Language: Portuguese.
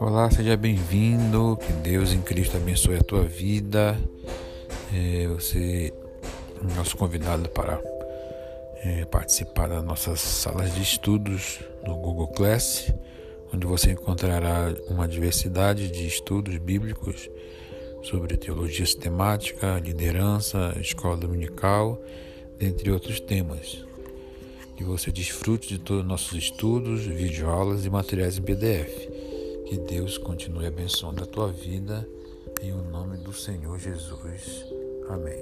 Olá, seja bem-vindo. Que Deus em Cristo abençoe a tua vida. É, você é nosso convidado para é, participar das nossas salas de estudos no Google Class, onde você encontrará uma diversidade de estudos bíblicos sobre teologia sistemática, liderança, escola dominical, dentre outros temas. Que você desfrute de todos os nossos estudos, videoaulas e materiais em PDF. Que Deus continue abençoando a tua vida em o nome do Senhor Jesus. Amém.